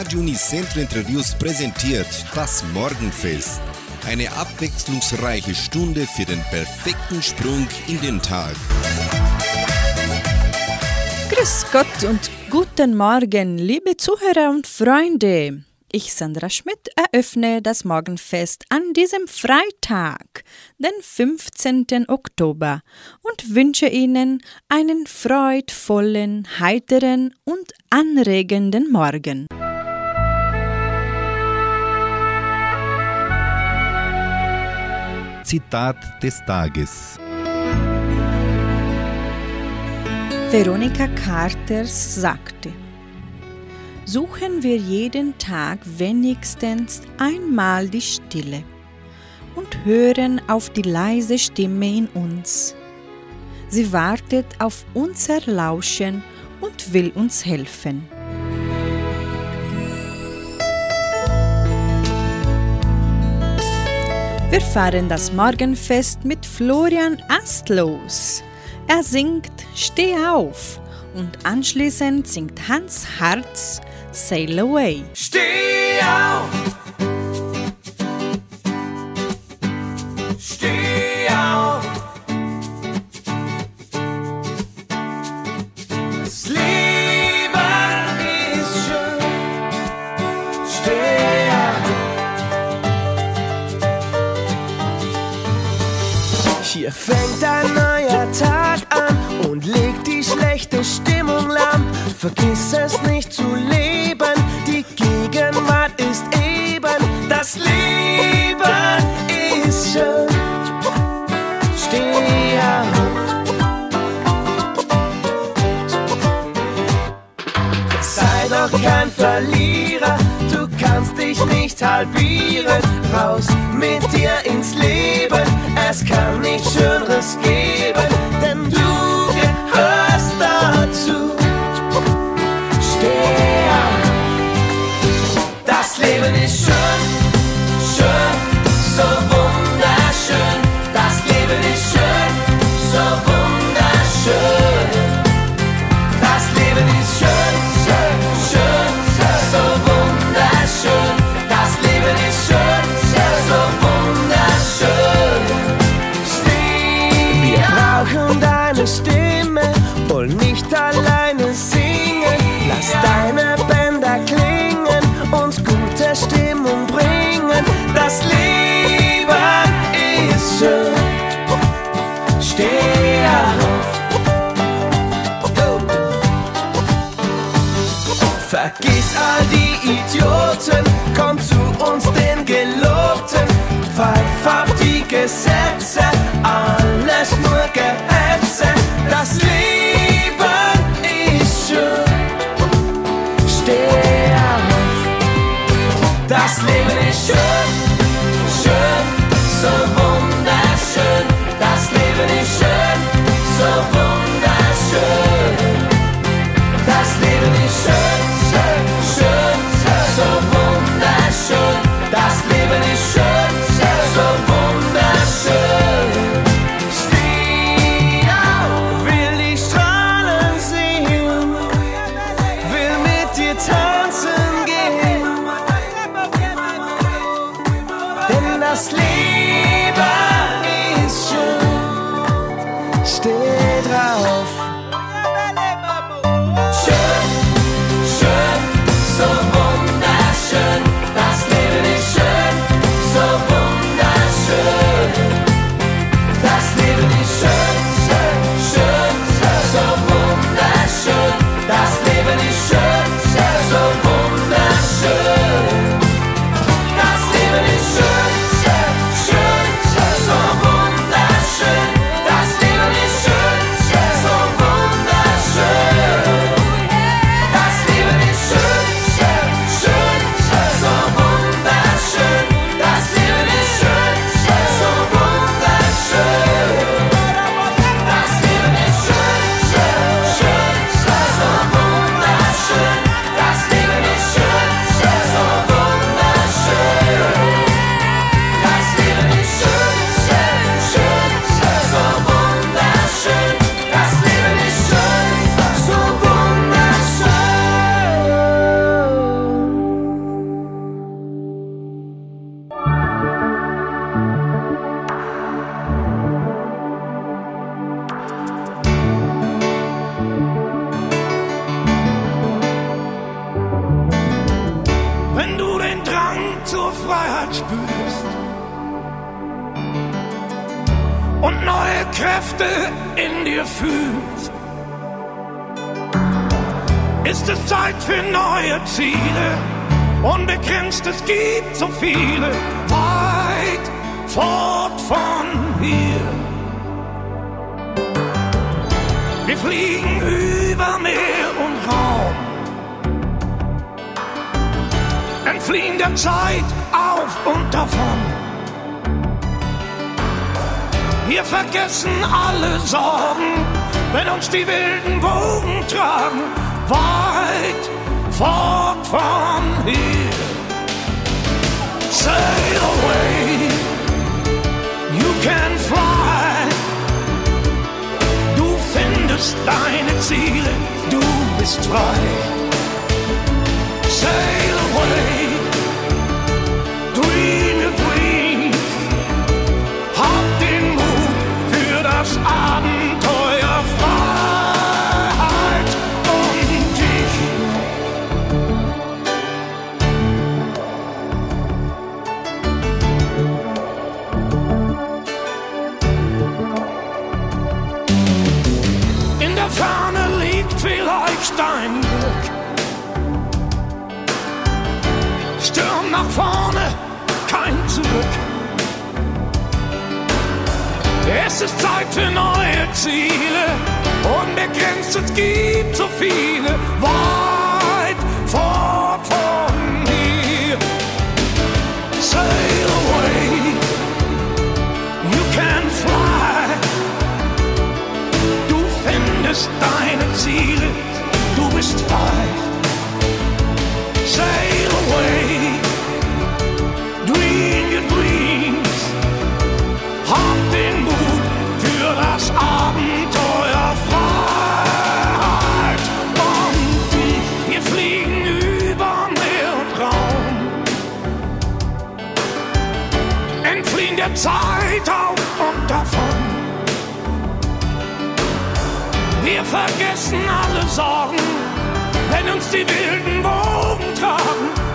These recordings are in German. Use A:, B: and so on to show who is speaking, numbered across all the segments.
A: Radio Unicentro Interviews präsentiert das Morgenfest. Eine abwechslungsreiche Stunde für den perfekten Sprung in den Tag.
B: Grüß Gott und guten Morgen, liebe Zuhörer und Freunde. Ich, Sandra Schmidt, eröffne das Morgenfest an diesem Freitag, den 15. Oktober, und wünsche Ihnen einen freudvollen, heiteren und anregenden Morgen.
A: Zitat des Tages.
B: Veronika Carters sagte, suchen wir jeden Tag wenigstens einmal die Stille und hören auf die leise Stimme in uns. Sie wartet auf unser Lauschen und will uns helfen. Wir fahren das Morgenfest mit Florian Astlos. Er singt Steh auf und anschließend singt Hans Harz Sail Away.
C: Steh auf! Hier fängt ein neuer Tag an und legt die schlechte Stimmung lahm. Vergiss es nicht zu leben, die Gegenwart ist eben. Das Leben ist schön. Steh auf! Sei doch kein Verlierer, du kannst dich nicht halbieren. Raus mit dir ins Leben, es kann
D: Kräfte in dir fühlst, ist es Zeit für neue Ziele. Unbegrenzt, es gibt so viele, weit fort von hier. Wir fliegen über Meer und Raum, entfliehen der Zeit auf und davon. Wir vergessen alle Sorgen, wenn uns die wilden Wogen tragen, weit fort von hier. Sail away, you can fly. Du findest deine Ziele, du bist frei. Sail away, dream vorne, kein Zurück. Es ist Zeit für neue Ziele. Unbegrenzt, es gibt so viele. Weit fort von hier. Sail away. You can fly. Du findest deine Ziele. Du bist frei. Vergessen alle Sorgen, wenn uns die wilden Wogen tragen,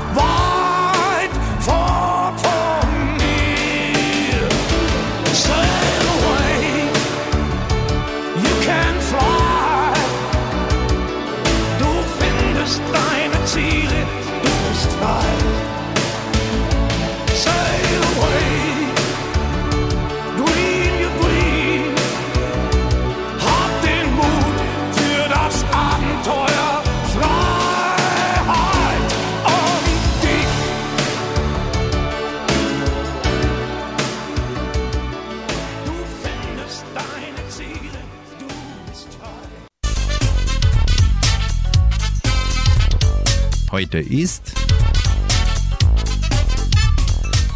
A: Heute ist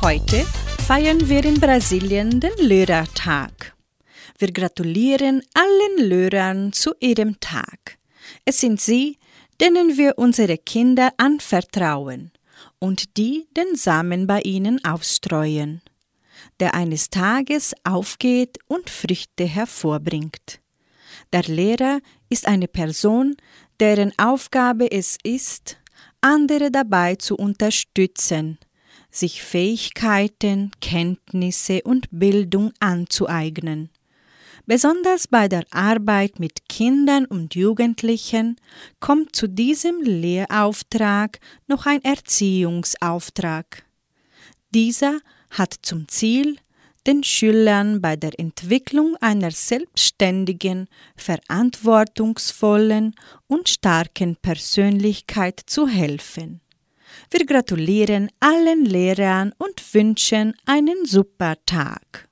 B: Heute feiern wir in Brasilien den Lehrertag. Wir gratulieren allen Lehrern zu ihrem Tag. Es sind sie, denen wir unsere Kinder anvertrauen und die den Samen bei ihnen ausstreuen, der eines Tages aufgeht und Früchte hervorbringt. Der Lehrer ist eine Person, deren Aufgabe es ist, andere dabei zu unterstützen, sich Fähigkeiten, Kenntnisse und Bildung anzueignen. Besonders bei der Arbeit mit Kindern und Jugendlichen kommt zu diesem Lehrauftrag noch ein Erziehungsauftrag. Dieser hat zum Ziel, den Schülern bei der Entwicklung einer selbstständigen, verantwortungsvollen und starken Persönlichkeit zu helfen. Wir gratulieren allen Lehrern und wünschen einen super Tag.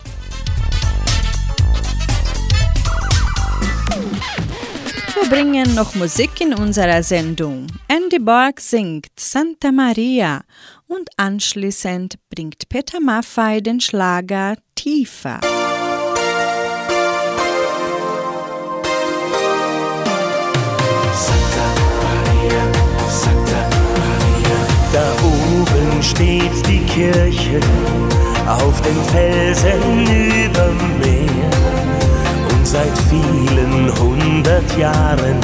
B: Wir bringen noch Musik in unserer Sendung. Andy Borg singt Santa Maria und anschließend bringt Peter Maffay den Schlager Tiefer.
E: Da oben steht die Kirche auf dem Felsen überm Meer. Und seit vielen hundert Jahren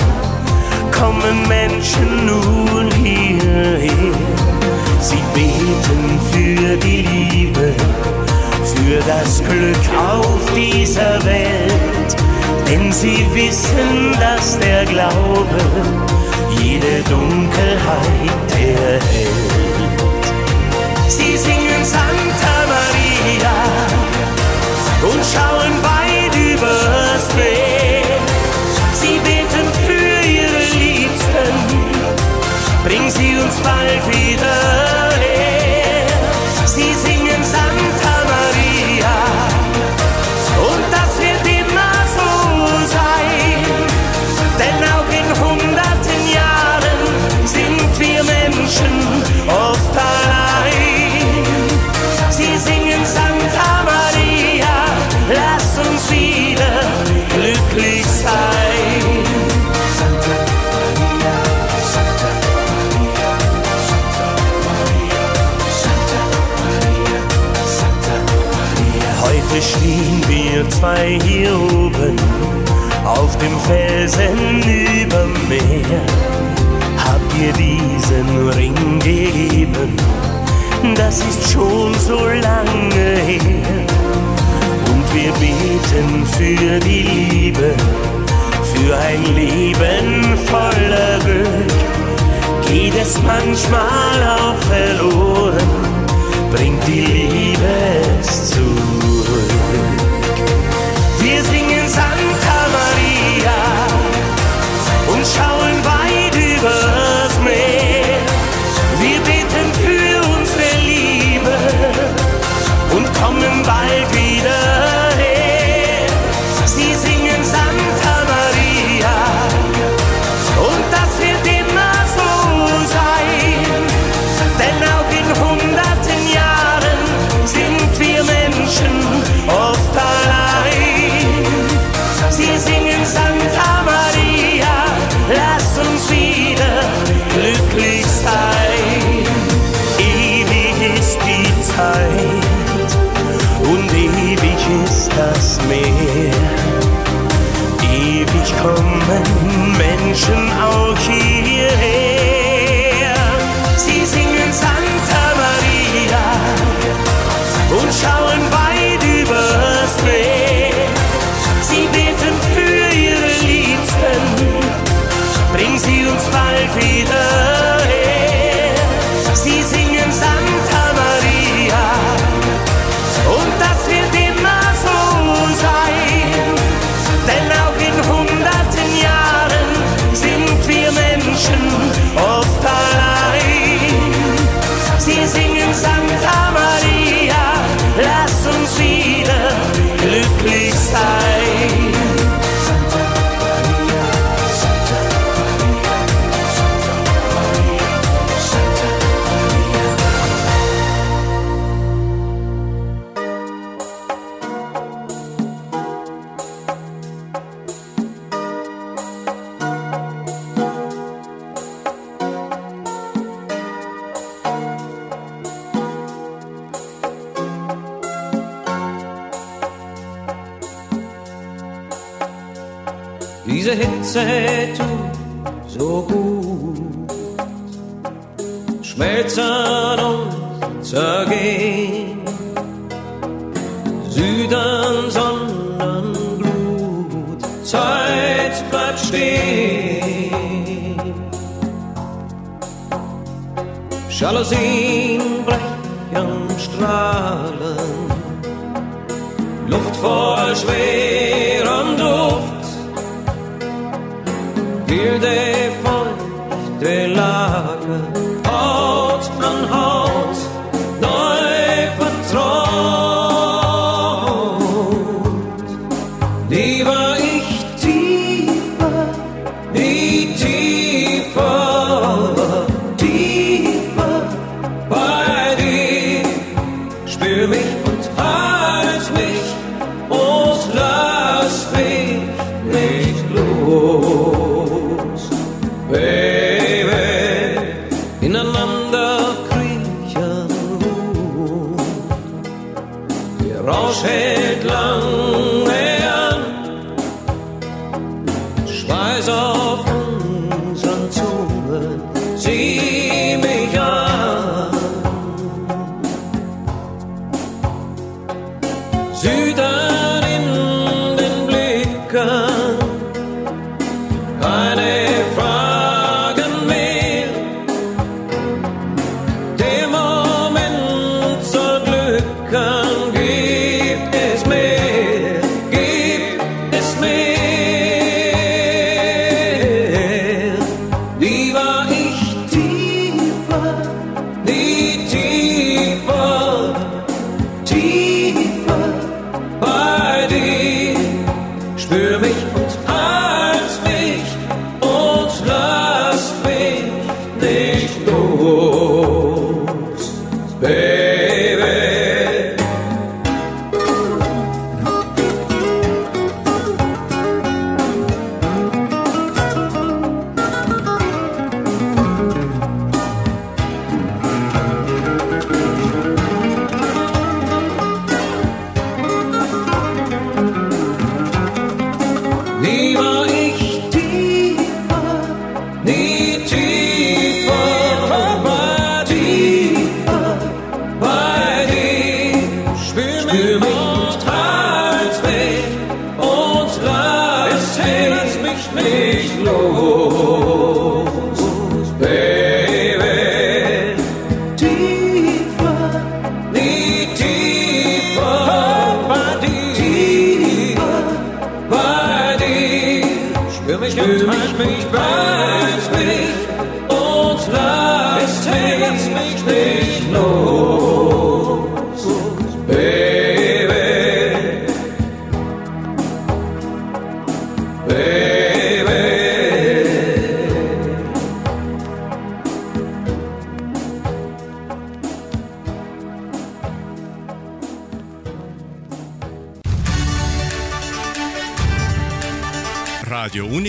E: kommen Menschen nun hierher. Sie beten für die Liebe, für das Glück auf dieser Welt. Denn sie wissen, dass der Glaube jede Dunkelheit erhält. Sie singen Santa Maria und schauen weit übers Meer. Sie beten für ihre Liebsten, bring sie uns bald wieder. das ist schon so lange her. Und wir beten für die Liebe, für ein Leben voller Glück. Geht es manchmal auch verloren, bringt die Liebe es
F: nation. Strahlen. Luft voll schwerem Duft, wilde, feuchte Lage, Haut an Haut.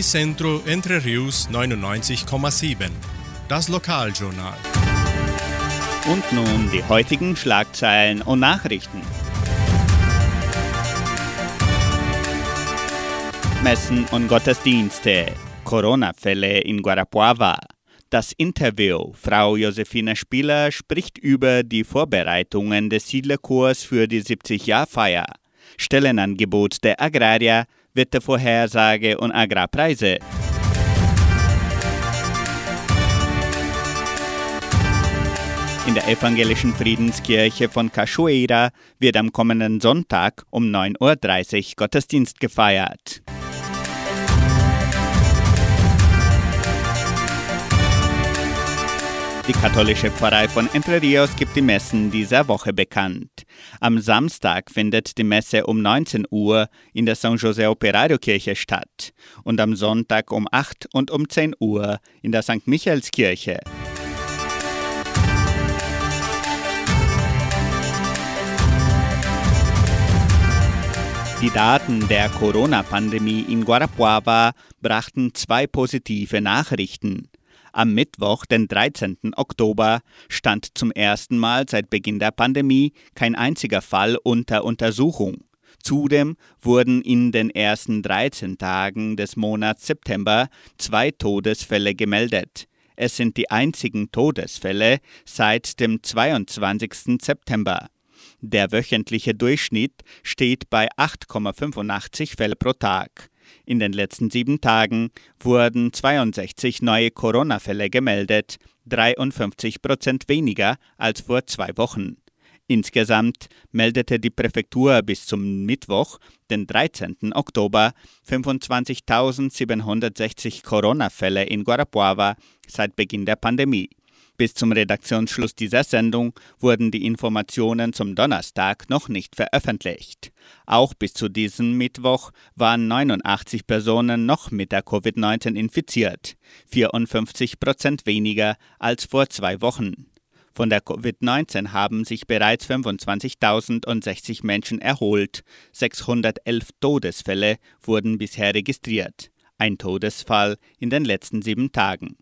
G: Unicentro Entre Rius 99,7. Das Lokaljournal.
H: Und nun die heutigen Schlagzeilen und Nachrichten. Messen und Gottesdienste. Corona-Fälle in Guarapuava. Das Interview. Frau Josefina Spieler spricht über die Vorbereitungen des Siedlerkurs für die 70-Jahr-Feier. Stellenangebot der Agrarier, Wettervorhersage und Agrarpreise. In der evangelischen Friedenskirche von Cachoeira wird am kommenden Sonntag um 9.30 Uhr Gottesdienst gefeiert. Die katholische Pfarrei von Entre Rios gibt die Messen dieser Woche bekannt. Am Samstag findet die Messe um 19 Uhr in der San José Operario Kirche statt und am Sonntag um 8 und um 10 Uhr in der St. Michaelskirche. Die Daten der Corona-Pandemie in Guarapuava brachten zwei positive Nachrichten. Am Mittwoch, den 13. Oktober, stand zum ersten Mal seit Beginn der Pandemie kein einziger Fall unter Untersuchung. Zudem wurden in den ersten 13 Tagen des Monats September zwei Todesfälle gemeldet. Es sind die einzigen Todesfälle seit dem 22. September. Der wöchentliche Durchschnitt steht bei 8,85 Fälle pro Tag. In den letzten sieben Tagen wurden 62 neue Corona-Fälle gemeldet, 53 Prozent weniger als vor zwei Wochen. Insgesamt meldete die Präfektur bis zum Mittwoch, den 13. Oktober, 25.760 Corona-Fälle in Guarapuava seit Beginn der Pandemie. Bis zum Redaktionsschluss dieser Sendung wurden die Informationen zum Donnerstag noch nicht veröffentlicht. Auch bis zu diesem Mittwoch waren 89 Personen noch mit der Covid-19 infiziert, 54 Prozent weniger als vor zwei Wochen. Von der Covid-19 haben sich bereits 25.060 Menschen erholt. 611 Todesfälle wurden bisher registriert. Ein Todesfall in den letzten sieben Tagen.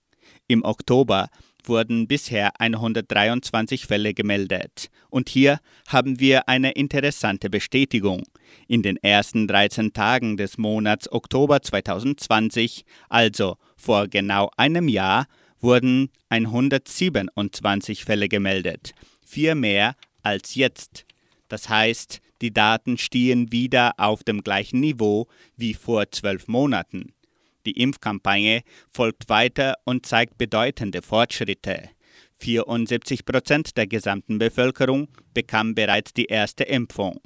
H: Im Oktober wurden bisher 123 Fälle gemeldet. Und hier haben wir eine interessante Bestätigung. In den ersten 13 Tagen des Monats Oktober 2020, also vor genau einem Jahr, wurden 127 Fälle gemeldet. Vier mehr als jetzt. Das heißt, die Daten stehen wieder auf dem gleichen Niveau wie vor zwölf Monaten. Die Impfkampagne folgt weiter und zeigt bedeutende Fortschritte. 74 Prozent der gesamten Bevölkerung bekam bereits die erste Impfung.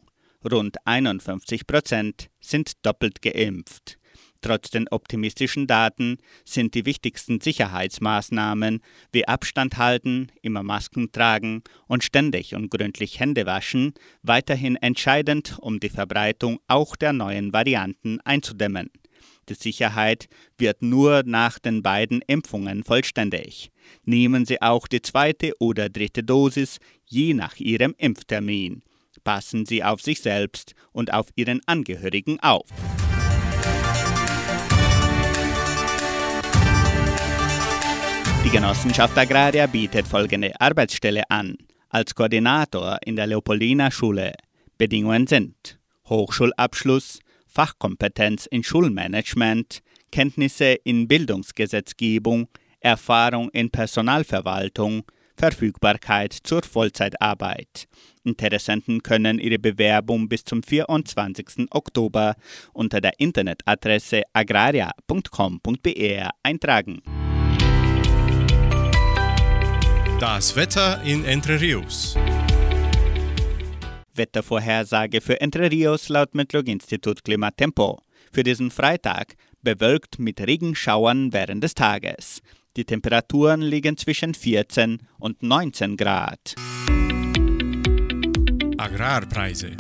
H: Rund 51 Prozent sind doppelt geimpft. Trotz den optimistischen Daten sind die wichtigsten Sicherheitsmaßnahmen wie Abstand halten, immer Masken tragen und ständig und gründlich Hände waschen weiterhin entscheidend, um die Verbreitung auch der neuen Varianten einzudämmen. Die Sicherheit wird nur nach den beiden Impfungen vollständig. Nehmen Sie auch die zweite oder dritte Dosis, je nach Ihrem Impftermin. Passen Sie auf sich selbst und auf Ihren Angehörigen auf. Die Genossenschaft Agraria bietet folgende Arbeitsstelle an. Als Koordinator in der Leopoldina Schule. Bedingungen sind Hochschulabschluss, Fachkompetenz in Schulmanagement, Kenntnisse in Bildungsgesetzgebung, Erfahrung in Personalverwaltung, Verfügbarkeit zur Vollzeitarbeit. Interessenten können ihre Bewerbung bis zum 24. Oktober unter der Internetadresse agraria.com.br eintragen.
G: Das Wetter in Entre Rios.
H: Wettervorhersage für Entre Rios laut Metlog-Institut Klimatempo. Für diesen Freitag bewölkt mit Regenschauern während des Tages. Die Temperaturen liegen zwischen 14 und 19 Grad.
G: Agrarpreise.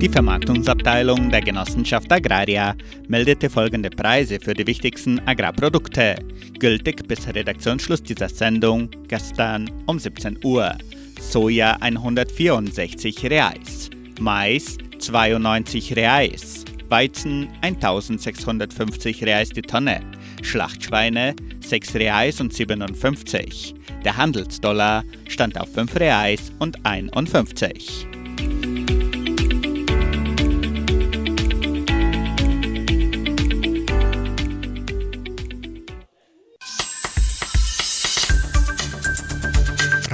H: Die Vermarktungsabteilung der Genossenschaft Agraria meldete folgende Preise für die wichtigsten Agrarprodukte, gültig bis Redaktionsschluss dieser Sendung gestern um 17 Uhr. Soja 164 Reais, Mais 92 Reais, Weizen 1650 Reais die Tonne, Schlachtschweine 6 Reais und 57. Der Handelsdollar stand auf 5 Reais und 51.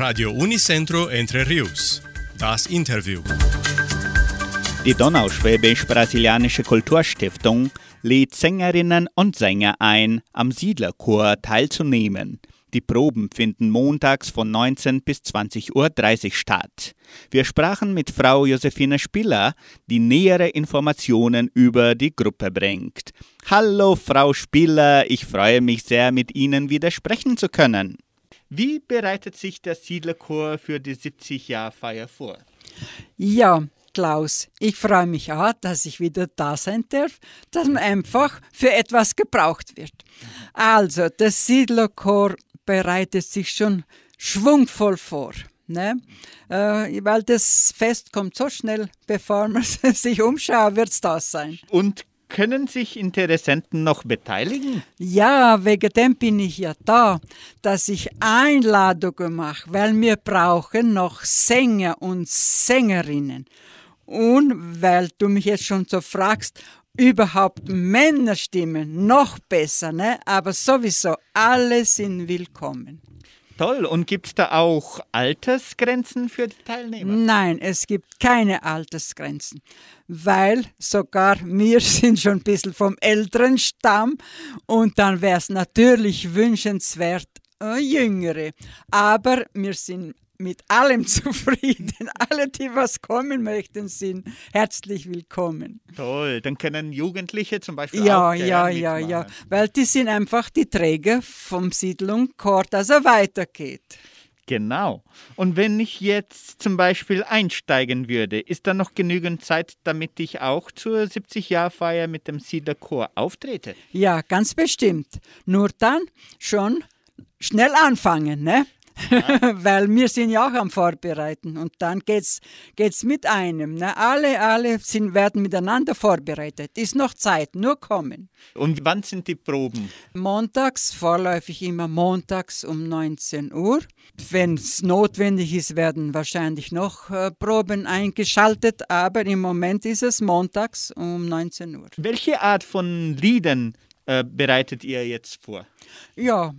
G: Radio Unicentro Entre Rios. Das Interview.
H: Die Donauschwäbisch-Brasilianische Kulturstiftung lädt Sängerinnen und Sänger ein, am Siedlerchor teilzunehmen. Die Proben finden montags von 19 bis 20.30 Uhr statt. Wir sprachen mit Frau Josefine Spiller, die nähere Informationen über die Gruppe bringt. Hallo, Frau Spiller, ich freue mich sehr, mit Ihnen wieder sprechen zu können. Wie bereitet sich der Siedlerchor für die 70-Jahr-Feier vor?
I: Ja, Klaus, ich freue mich auch, dass ich wieder da sein darf, dass man einfach für etwas gebraucht wird. Also, der Siedlerchor bereitet sich schon schwungvoll vor. Ne? Äh, weil das Fest kommt so schnell, bevor man sich umschaut, wird es das sein.
H: Und können sich Interessenten noch beteiligen?
I: Ja, wegen dem bin ich ja da, dass ich Einladungen mache, weil wir brauchen noch Sänger und Sängerinnen. Und weil du mich jetzt schon so fragst, überhaupt Männerstimmen, noch besser, ne? aber sowieso, alle sind willkommen.
H: Toll. Und gibt es da auch Altersgrenzen für die Teilnehmer?
I: Nein, es gibt keine Altersgrenzen, weil sogar wir sind schon ein bisschen vom älteren Stamm und dann wäre es natürlich wünschenswert, äh, Jüngere. Aber wir sind mit allem zufrieden. Alle, die was kommen möchten, sind herzlich willkommen.
H: Toll, dann können Jugendliche zum Beispiel
I: ja,
H: auch
I: Ja, ja, ja, ja, weil die sind einfach die Träger vom Siedlung Kort, also weitergeht.
H: Genau. Und wenn ich jetzt zum Beispiel einsteigen würde, ist da noch genügend Zeit, damit ich auch zur 70-Jahr-Feier mit dem Siedlerchor auftrete?
I: Ja, ganz bestimmt. Nur dann schon schnell anfangen, ne? weil wir sind ja auch am Vorbereiten und dann geht's geht's mit einem. Ne? Alle, alle sind, werden miteinander vorbereitet. Ist noch Zeit, nur kommen.
H: Und wann sind die Proben?
I: Montags, vorläufig immer montags um 19 Uhr. Wenn es notwendig ist, werden wahrscheinlich noch äh, Proben eingeschaltet, aber im Moment ist es montags um 19 Uhr.
H: Welche Art von Liedern äh, bereitet ihr jetzt vor?
I: Ja,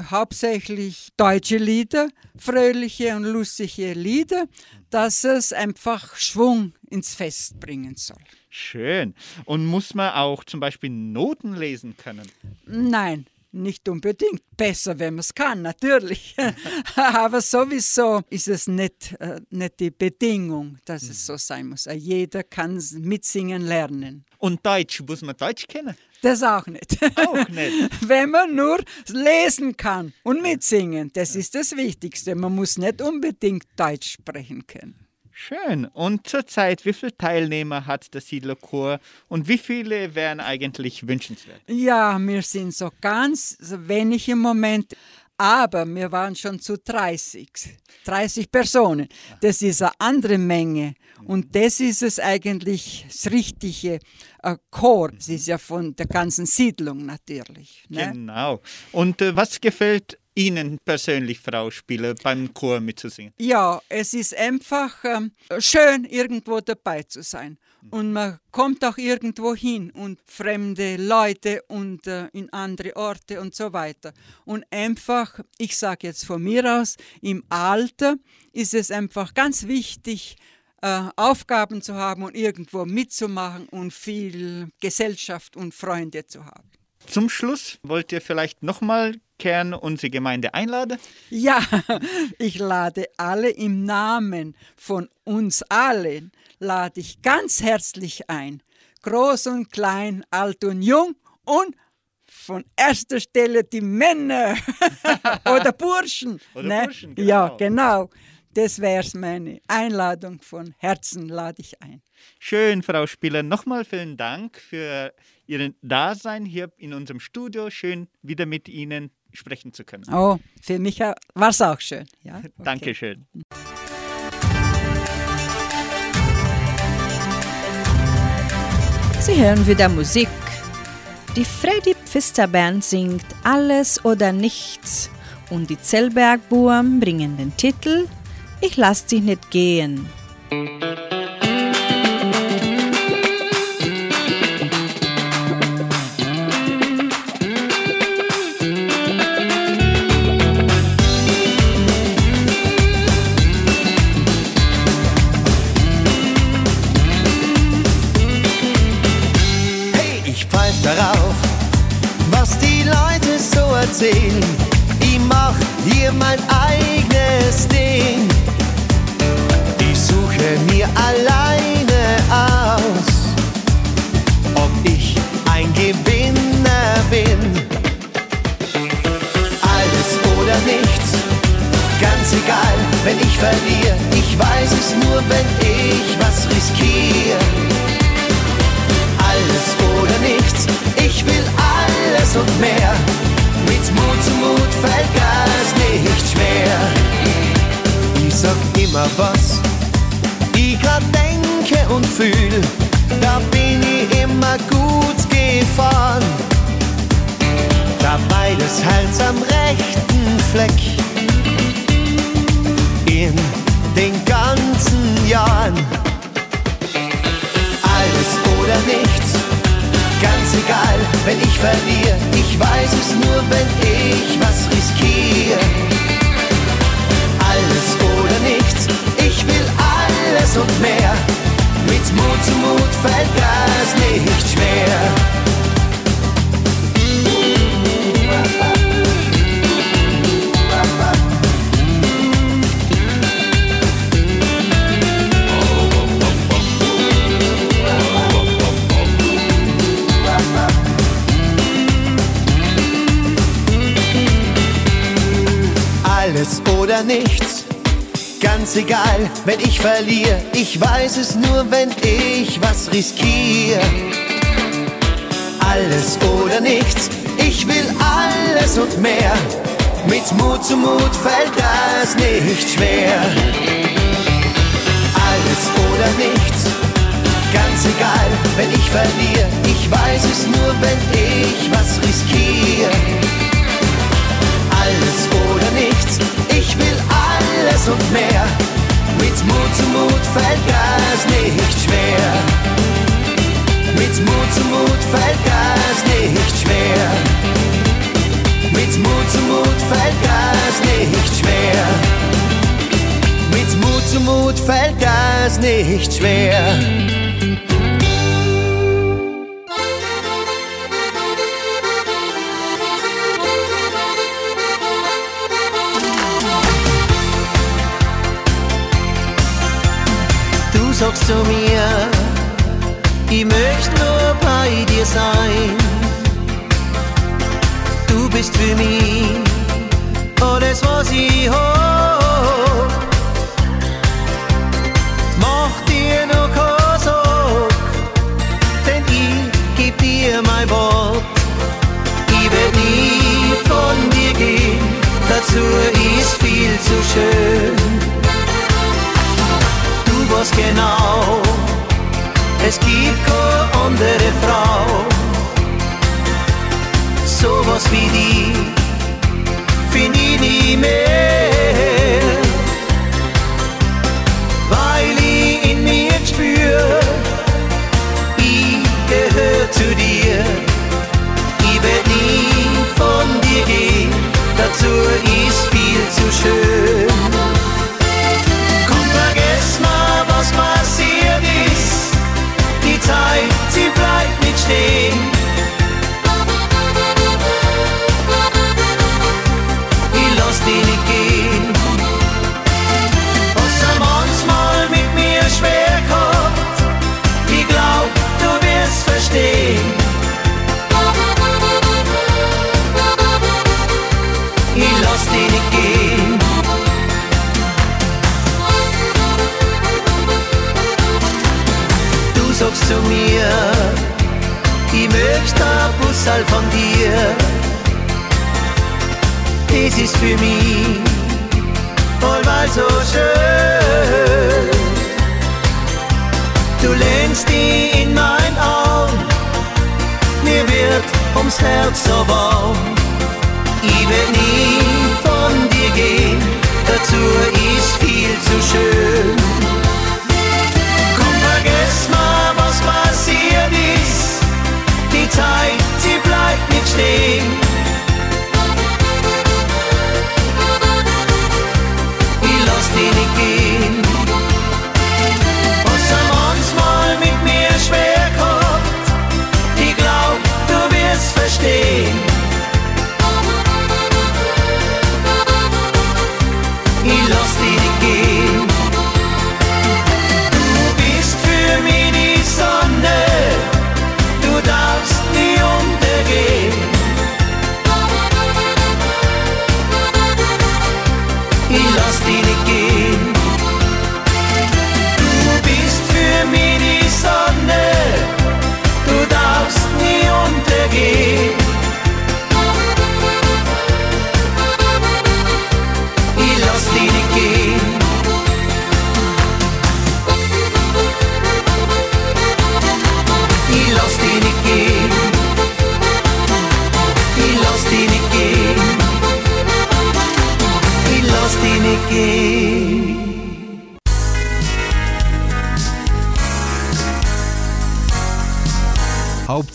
I: hauptsächlich deutsche Lieder, fröhliche und lustige Lieder, dass es einfach Schwung ins Fest bringen soll.
H: Schön. Und muss man auch zum Beispiel Noten lesen können?
I: Nein, nicht unbedingt. Besser, wenn man es kann, natürlich. Aber sowieso ist es nicht, äh, nicht die Bedingung, dass es so sein muss. Jeder kann mitsingen lernen.
H: Und Deutsch, muss man Deutsch kennen?
I: Das auch nicht.
H: Auch nicht.
I: Wenn man nur lesen kann und mitsingen, das ist das Wichtigste. Man muss nicht unbedingt Deutsch sprechen können.
H: Schön. Und zurzeit, wie viele Teilnehmer hat der Siedlerchor und wie viele wären eigentlich wünschenswert?
I: Ja, wir sind so ganz wenig im Moment, aber wir waren schon zu 30. 30 Personen. Das ist eine andere Menge. Und das ist es eigentlich das richtige äh, Chor. Es ist ja von der ganzen Siedlung natürlich.
H: Ne? Genau. Und äh, was gefällt Ihnen persönlich, Frau Spieler, beim Chor mitzusingen?
I: Ja, es ist einfach ähm, schön, irgendwo dabei zu sein. Und man kommt auch irgendwo hin und fremde Leute und äh, in andere Orte und so weiter. Und einfach, ich sage jetzt von mir aus, im Alter ist es einfach ganz wichtig, äh, Aufgaben zu haben und irgendwo mitzumachen und viel Gesellschaft und Freunde zu haben.
H: Zum Schluss wollt ihr vielleicht nochmal Kern unsere Gemeinde einladen?
I: Ja, ich lade alle im Namen von uns allen, lade ich ganz herzlich ein. Groß und klein, alt und jung und von erster Stelle die Männer oder Burschen.
H: Oder
I: ne?
H: Burschen, genau.
I: Ja, genau. Das wäre meine Einladung von Herzen, lade ich ein.
H: Schön, Frau Spieler. Nochmal vielen Dank für Ihr Dasein hier in unserem Studio. Schön, wieder mit Ihnen sprechen zu können.
I: Oh, für mich war es auch schön. Ja? Okay.
H: Dankeschön.
B: Sie hören wieder Musik. Die Freddy Pfister Band singt Alles oder Nichts und die Zellbergbuben bringen den Titel Ich lass dich nicht gehen.
J: Mut zu Mut fällt das nicht schwer. Alles oder nichts, ganz egal, wenn ich verliere. Ich weiß es nur, wenn ich was riskiere. Alles oder nichts, ich will alles und mehr. Mit Mut zu Mut fällt das nicht schwer. Alles oder nichts, ganz egal, wenn ich verliere. Ich weiß es nur, wenn ich was riskiere alles oder nichts. Ich will alles und mehr. Mit Mut zu Mut fällt das nicht schwer. Mit Mut zu Mut fällt das nicht schwer. Mit Mut zu Mut fällt das nicht schwer. Mit Mut zu Mut fällt das nicht schwer. Zu mir, ich möchte nur bei dir sein. Du bist für mich alles, was ich hab. Mach dir noch keine Sorge, denn ich geb dir mein Wort. Ich werd nie von dir gehen, dazu ist viel zu schön das genau. Es gibt keine andere Frau, sowas wie die find ich nie mehr. Weil ich in mir spür, ich gehöre zu dir, ich werd nie von dir gehen, dazu ist viel zu schön. Für mich allweil so schön. Du lehnst dich in mein Arm, mir wird ums Herz so warm. Ich will nie von dir gehen, dazu ist viel zu schön. Komm, vergiss mal, was passiert ist. Die Zeit, sie bleibt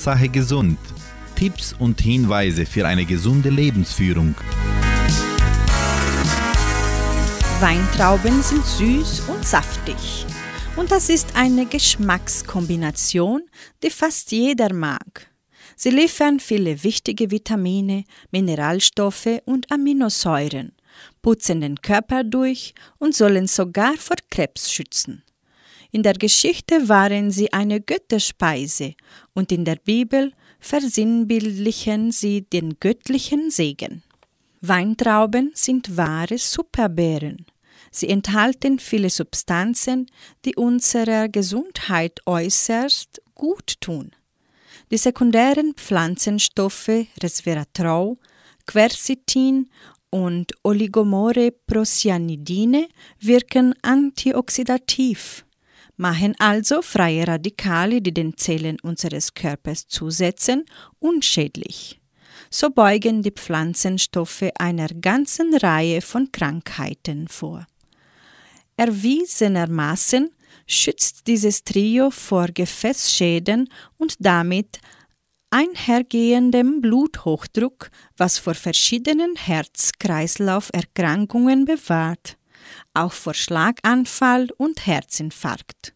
K: Hauptsache gesund. Tipps und Hinweise für eine gesunde Lebensführung.
B: Weintrauben sind süß und saftig. Und das ist eine Geschmackskombination, die fast jeder mag. Sie liefern viele wichtige Vitamine, Mineralstoffe und Aminosäuren, putzen den Körper durch und sollen sogar vor Krebs schützen. In der Geschichte waren sie eine Götterspeise und in der Bibel versinnbildlichen sie den göttlichen Segen. Weintrauben sind wahre Superbeeren. Sie enthalten viele Substanzen, die unserer Gesundheit äußerst gut tun. Die sekundären Pflanzenstoffe Resveratrol, Quercetin und Oligomore procyanidine wirken antioxidativ, machen also freie Radikale, die den Zellen unseres Körpers zusetzen, unschädlich. So beugen die Pflanzenstoffe einer ganzen Reihe von Krankheiten vor. Erwiesenermaßen schützt dieses Trio vor Gefäßschäden und damit einhergehendem Bluthochdruck, was vor verschiedenen Herz-Kreislauf-Erkrankungen bewahrt, auch vor Schlaganfall und Herzinfarkt.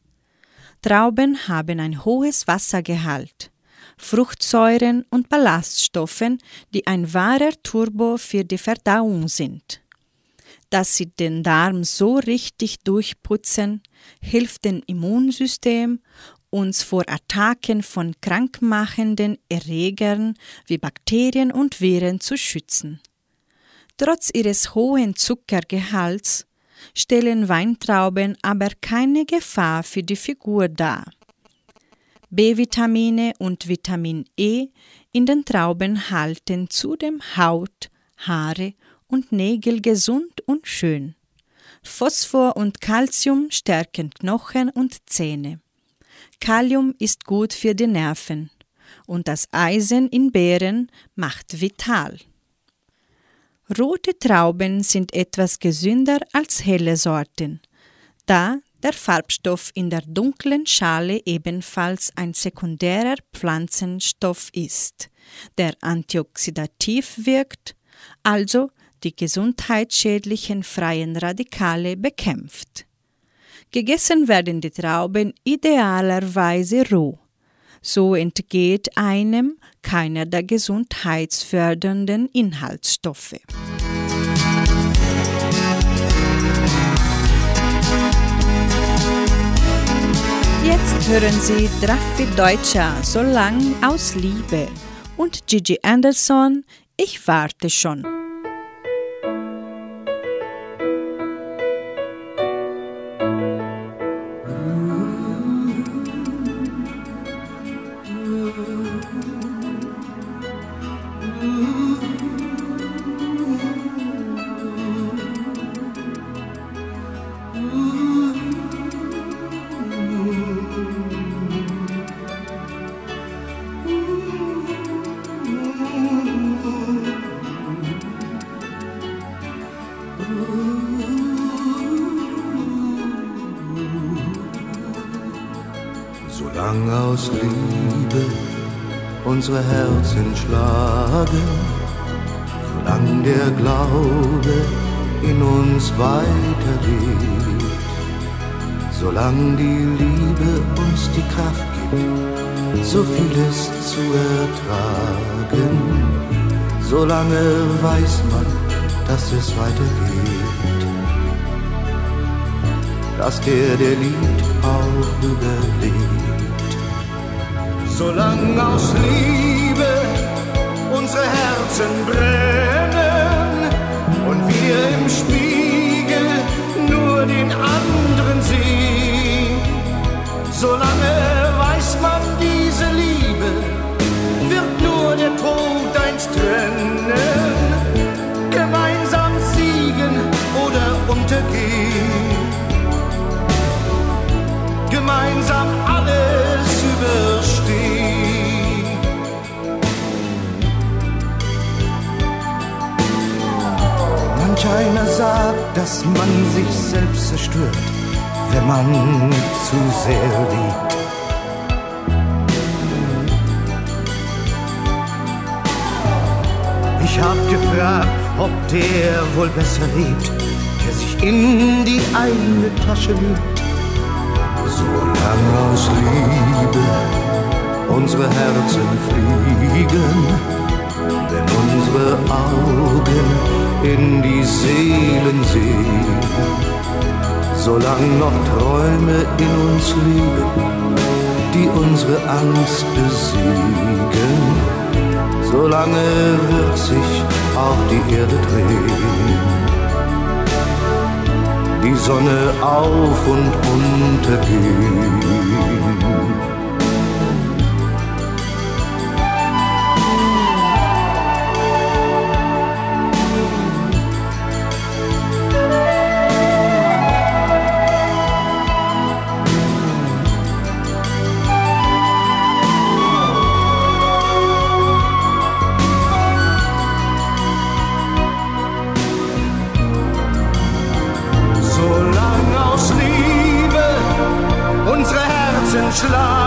B: Trauben haben ein hohes Wassergehalt, Fruchtsäuren und Ballaststoffen, die ein wahrer Turbo für die Verdauung sind. Dass sie den Darm so richtig durchputzen, hilft dem Immunsystem, uns vor Attacken von krankmachenden Erregern wie Bakterien und Viren zu schützen. Trotz ihres hohen Zuckergehalts stellen Weintrauben aber keine Gefahr für die Figur dar. B-Vitamine und Vitamin E in den Trauben halten zudem Haut, Haare und Nägel gesund und schön. Phosphor und Calcium stärken Knochen und Zähne. Kalium ist gut für die Nerven und das Eisen in Beeren macht vital. Rote Trauben sind etwas gesünder als helle Sorten, da der Farbstoff in der dunklen Schale ebenfalls ein sekundärer Pflanzenstoff ist, der antioxidativ wirkt, also die gesundheitsschädlichen freien Radikale bekämpft. Gegessen werden die Trauben idealerweise roh. So entgeht einem keiner der gesundheitsfördernden Inhaltsstoffe. Jetzt hören Sie Draffi Deutscher so lang aus Liebe und Gigi Anderson Ich warte schon.
L: Unsere Herzen schlagen, solang der Glaube in uns weiterlebt, solang die Liebe uns die Kraft gibt, so vieles zu ertragen, solange weiß man, dass es weitergeht, dass der, der liebt, auch überlebt. Solang aus Liebe unsere Herzen brennen zerstört, wenn man zu sehr liebt. Ich hab gefragt, ob der wohl besser lebt, der sich in die eigene Tasche lügt Solang aus Liebe unsere Herzen fliegen, wenn unsere Augen in die Seelen sehen, solang noch Träume in uns leben, die unsere Angst besiegen, solange wird sich auch die Erde drehen die Sonne auf und untergehen. Herzen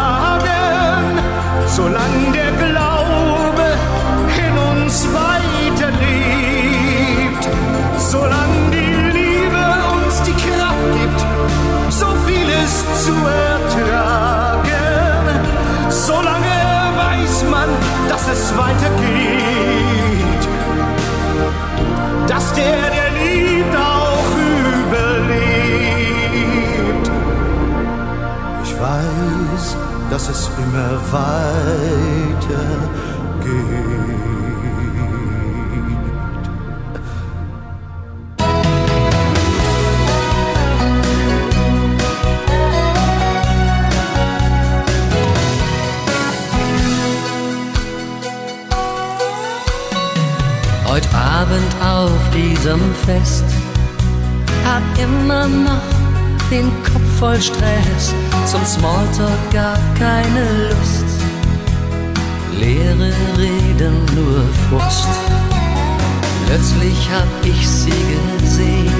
L: dass es immer weiter geht.
M: Heut Abend auf diesem Fest hab immer noch den Kopf voll Stress, zum Smalltalk gar keine Lust. Leere Reden, nur Frust. Plötzlich hab ich sie gesehen,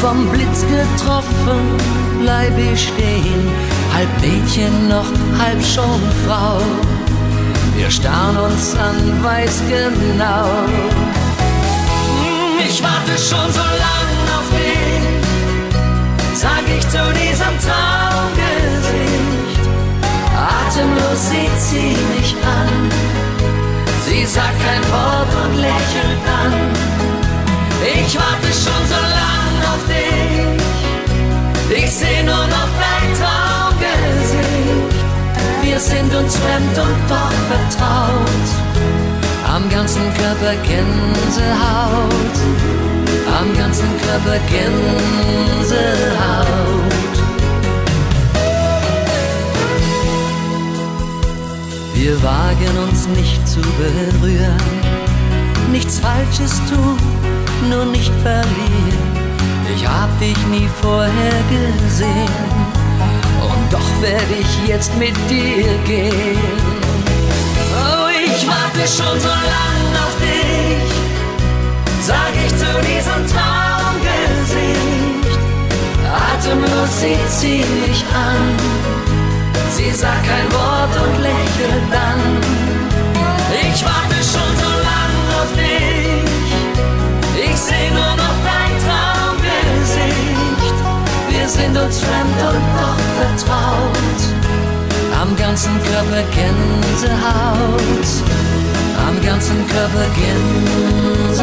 M: vom Blitz getroffen, bleib ich stehen, halb Mädchen noch, halb schon Frau. Wir starren uns an, weiß genau. Hm, Ich warte schon so lang auf dich, sag ich zu diesem Traumgesicht. Atemlos sieht sie mich an, sie sagt kein Wort und lächelt an. Ich warte schon so lang auf dich, ich seh nur noch dein Traumgesicht. Wir sind uns fremd und doch vertraut. Am ganzen Körper Gänsehaut. Am ganzen Körper Gänsehaut. Wir wagen uns nicht zu berühren. nichts Falsches tun, nur nicht verlieren. Ich hab dich nie vorher gesehen und doch werde ich jetzt mit dir gehen. Oh, ich warte schon so lang auf dich, sag ich zu diesem Traumgesicht. Atemlos sieht sie mich an, sie sagt kein Wort und lächelt dann. Ich warte schon so lang auf dich, ich seh nur noch dein Traumgesicht. Wir sind uns fremd und doch vertraut, am ganzen Körper Gänsehaut, am ganzen Körper Gänsehaut.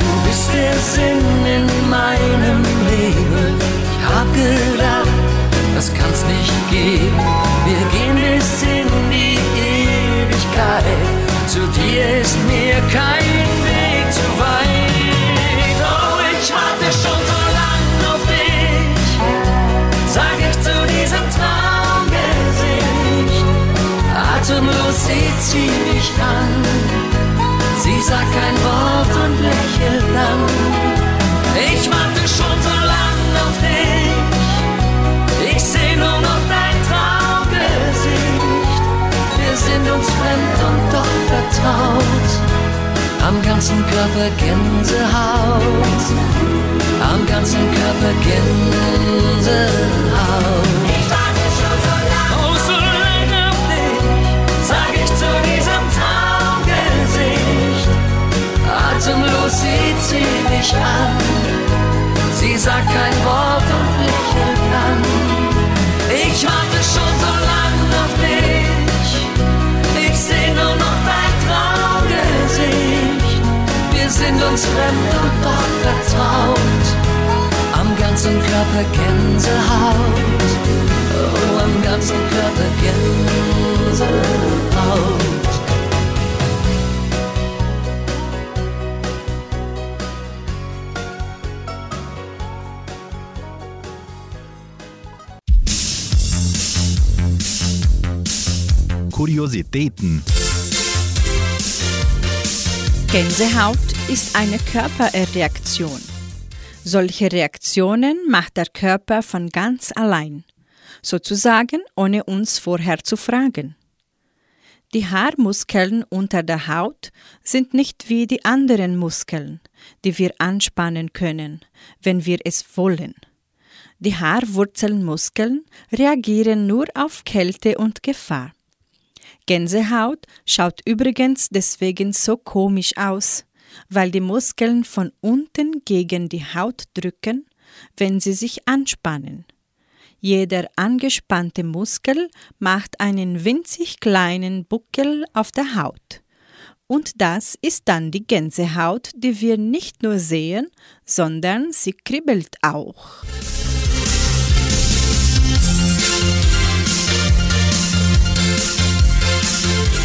M: Du bist der Sinn in meinem Leben. Ich hab gedacht, das kann's nicht geben. Wir gehen bis in die Ewigkeit. Zu dir ist mir kein Weg zu weit. Oh, ich warte schon so lang auf dich. Sag ich zu diesem Traumgesicht. Atemlos sieht sie mich an. Sie sagt kein Wort und lächelt dann. Ich warte schon sind uns fremd und doch vertraut. Am ganzen Körper Gänsehaut. Am ganzen Körper Gänsehaut. Ich warte schon so lang. Oh, so lang auf dich. Sag ich zu diesem Traumgesicht. Atemlos sieht sie mich an. Sie sagt kein Wort und lächelt an. Sind uns fremd und doch vertraut. Am ganzen Körper Gänsehaut. Oh, am ganzen Körper Gänsehaut.
K: Kuriositäten.
B: Gänsehaut ist eine Körperreaktion. Solche Reaktionen macht der Körper von ganz allein, sozusagen ohne uns vorher zu fragen. Die Haarmuskeln unter der Haut sind nicht wie die anderen Muskeln, die wir anspannen können, wenn wir es wollen. Die Haarwurzelmuskeln reagieren nur auf Kälte und Gefahr. Gänsehaut schaut übrigens deswegen so komisch aus, weil die Muskeln von unten gegen die Haut drücken, wenn sie sich anspannen. Jeder angespannte Muskel macht einen winzig kleinen Buckel auf der Haut. Und das ist dann die Gänsehaut, die wir nicht nur sehen, sondern sie kribbelt auch.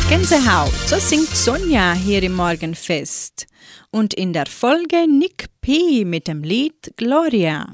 B: Gänsehaut, so singt Sonja hier im Morgenfest. Und in der Folge Nick P. mit dem Lied Gloria.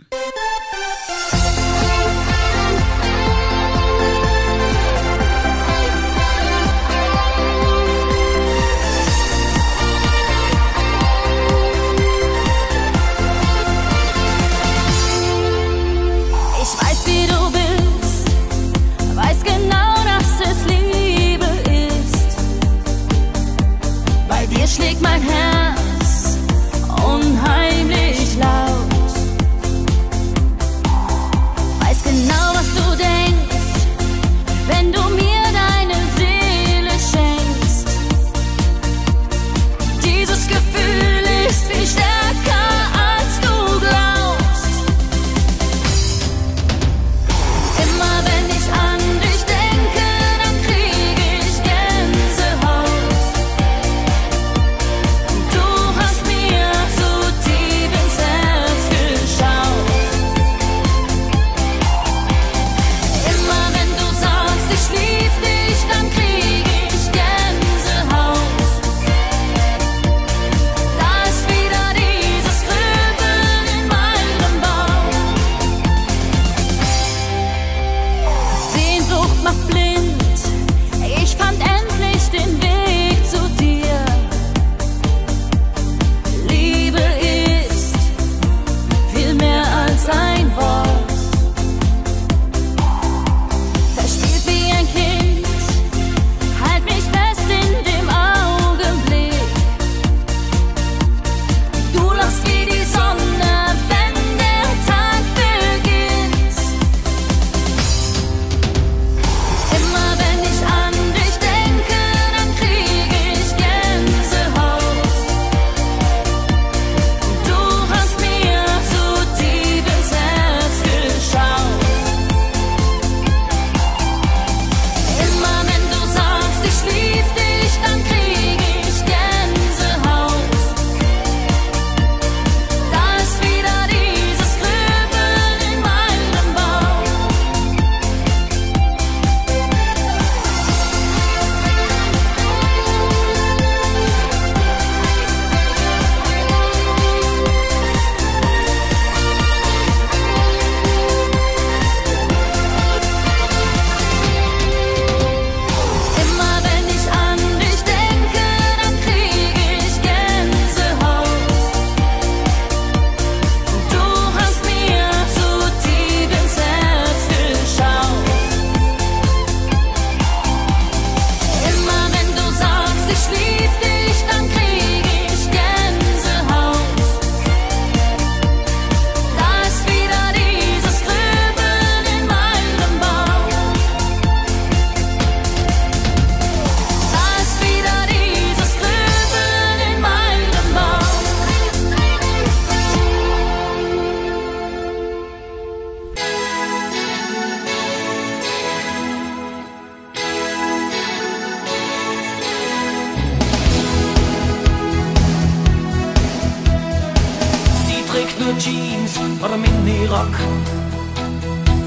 E: Jeans oder Mini-Rock,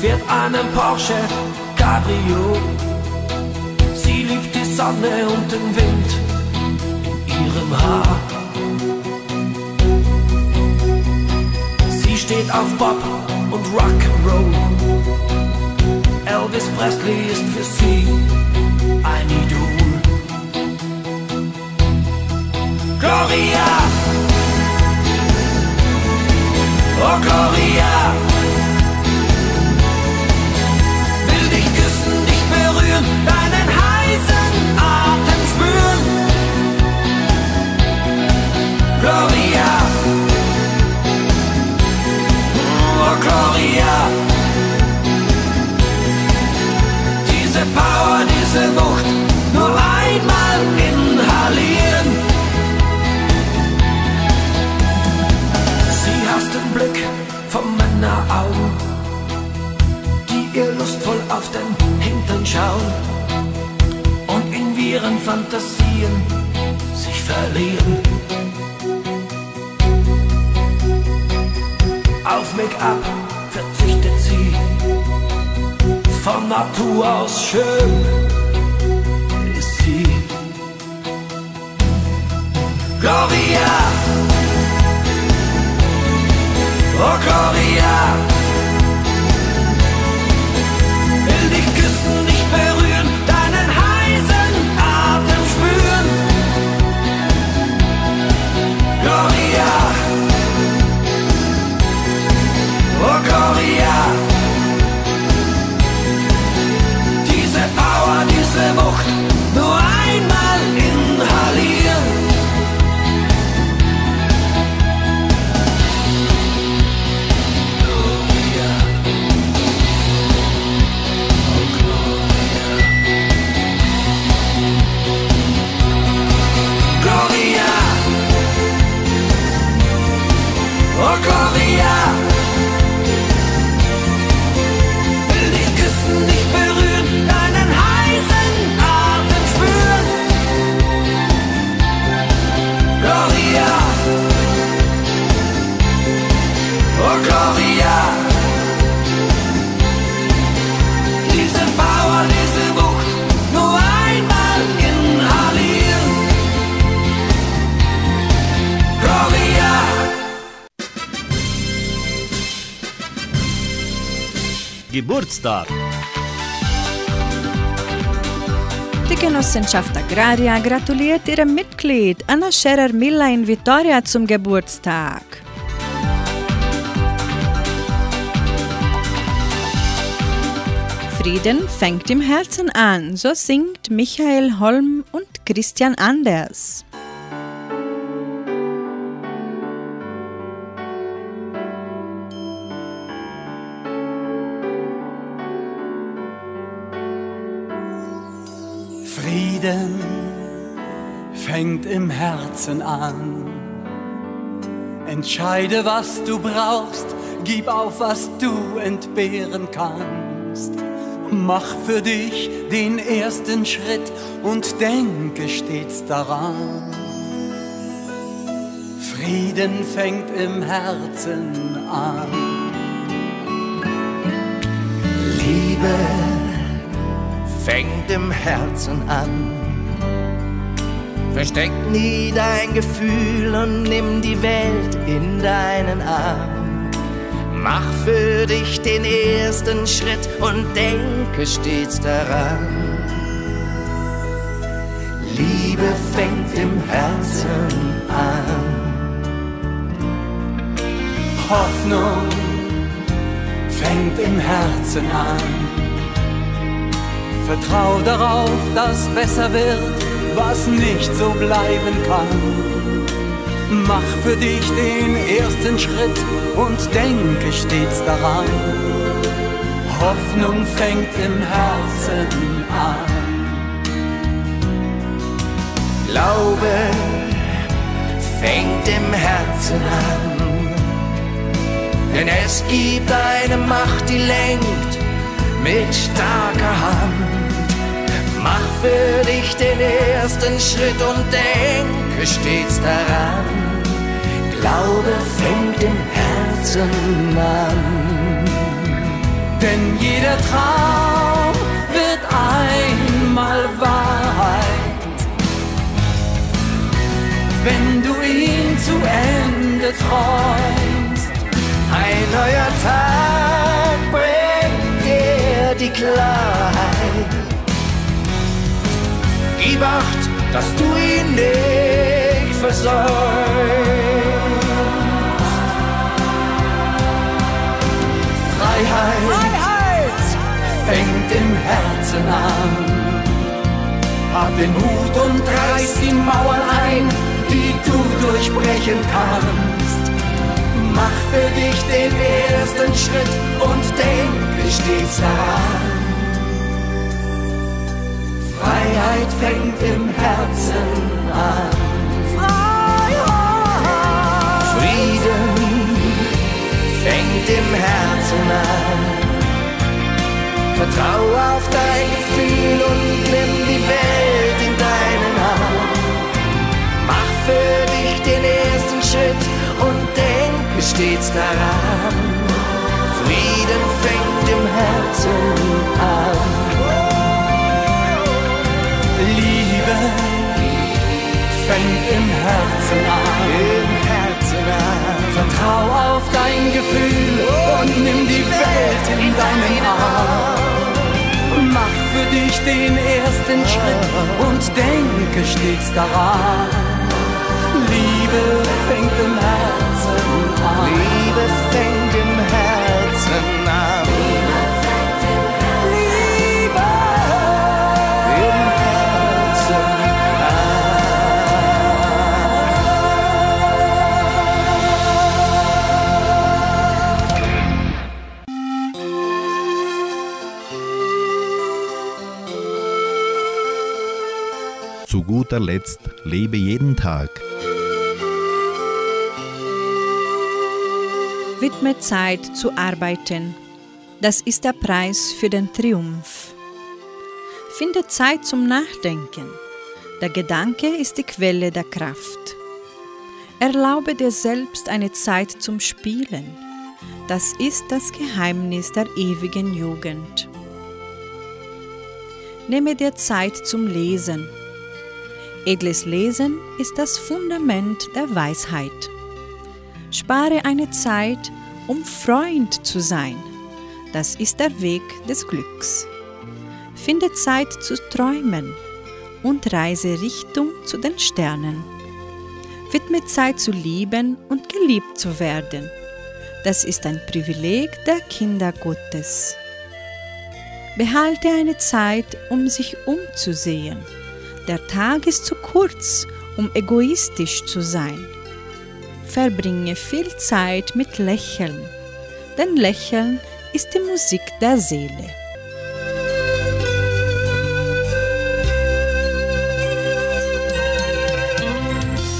E: fährt einen Porsche Cabrio. Sie liebt die Sonne und den Wind in ihrem Haar. Sie steht auf Bob und Rock'n'Roll. Elvis Presley ist für sie ein Idol. Gloria, Gloria, will dich küssen, dich berühren, deinen heißen Atem spüren. Gloria, oh Gloria, diese Power, diese Wucht, nur einmal inhalieren. Von Männeraugen, die ihr lustvoll auf den Hintern schauen und in ihren Fantasien sich verlieren. Auf Make-up verzichtet sie, von Natur aus schön ist sie. Gloria, oh Gloria, will
N: Geburtstag.
B: Die Genossenschaft Agraria gratuliert ihrem Mitglied Anna Scherer-Miller in Vitoria zum Geburtstag. Frieden fängt im Herzen an, so singt Michael Holm und Christian Anders.
O: Entscheide, was du brauchst, gib auf, was du entbehren kannst. Mach für dich den ersten Schritt und denke stets daran. Frieden fängt im Herzen an.
E: Liebe fängt im Herzen an. Versteck nie dein Gefühl und nimm die Welt in deinen Arm. Mach für dich den ersten Schritt und denke stets daran. Liebe fängt im Herzen an.
O: Hoffnung fängt im Herzen an. Vertrau darauf, dass besser wird, was nicht so bleiben kann. Mach für dich den ersten Schritt und denke stets daran. Hoffnung fängt im Herzen an.
E: Glaube fängt im Herzen an. Denn es gibt eine Macht, die lenkt mit starker Hand. Mach für dich den ersten Schritt und denke stets daran. Glaube fängt im Herzen
P: an.
O: Denn jeder Traum wird einmal Wahrheit, wenn du ihn zu Ende träumst.
P: Ein neuer Tag bringt dir die Klarheit. Gib Acht, dass du ihn nicht versäumst.
O: Freiheit,
P: Freiheit
O: fängt im Herzen an. Hab den Mut und reiß die Mauern ein, die du durchbrechen kannst. Mach für dich den ersten Schritt und denke stets daran. Freiheit fängt im Herzen an.
P: Frieden fängt im Herzen an. Vertrau auf dein Gefühl und nimm die Welt in deinen Arm. Mach für dich den ersten Schritt und denke stets daran. Frieden fängt im Herzen an.
O: Fängt im Herzen an.
P: Im Herzen an.
O: Vertrau auf dein Gefühl und nimm die Welt in deinen Arm. Mach für dich den ersten Schritt und denke stets daran. Liebe fängt im Herzen an.
P: Liebe fängt im Herzen an.
K: Guter Letzt lebe jeden Tag.
B: Widme Zeit zu arbeiten. Das ist der Preis für den Triumph. Finde Zeit zum Nachdenken. Der Gedanke ist die Quelle der Kraft. Erlaube dir selbst eine Zeit zum Spielen. Das ist das Geheimnis der ewigen Jugend. Nehme dir Zeit zum Lesen. Edles Lesen ist das Fundament der Weisheit. Spare eine Zeit, um Freund zu sein. Das ist der Weg des Glücks. Finde Zeit zu träumen und reise Richtung zu den Sternen. Widme Zeit zu lieben und geliebt zu werden. Das ist ein Privileg der Kinder Gottes. Behalte eine Zeit, um sich umzusehen. Der Tag ist zu kurz, um egoistisch zu sein. Verbringe viel Zeit mit Lächeln, denn Lächeln ist die Musik der Seele.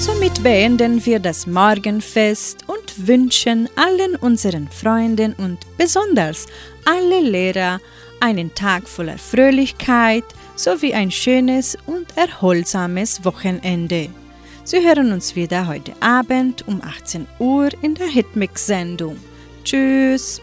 B: Somit beenden wir das Morgenfest und wünschen allen unseren Freunden und besonders alle Lehrer einen Tag voller Fröhlichkeit sowie ein schönes und erholsames Wochenende. Sie hören uns wieder heute Abend um 18 Uhr in der Hitmix-Sendung. Tschüss!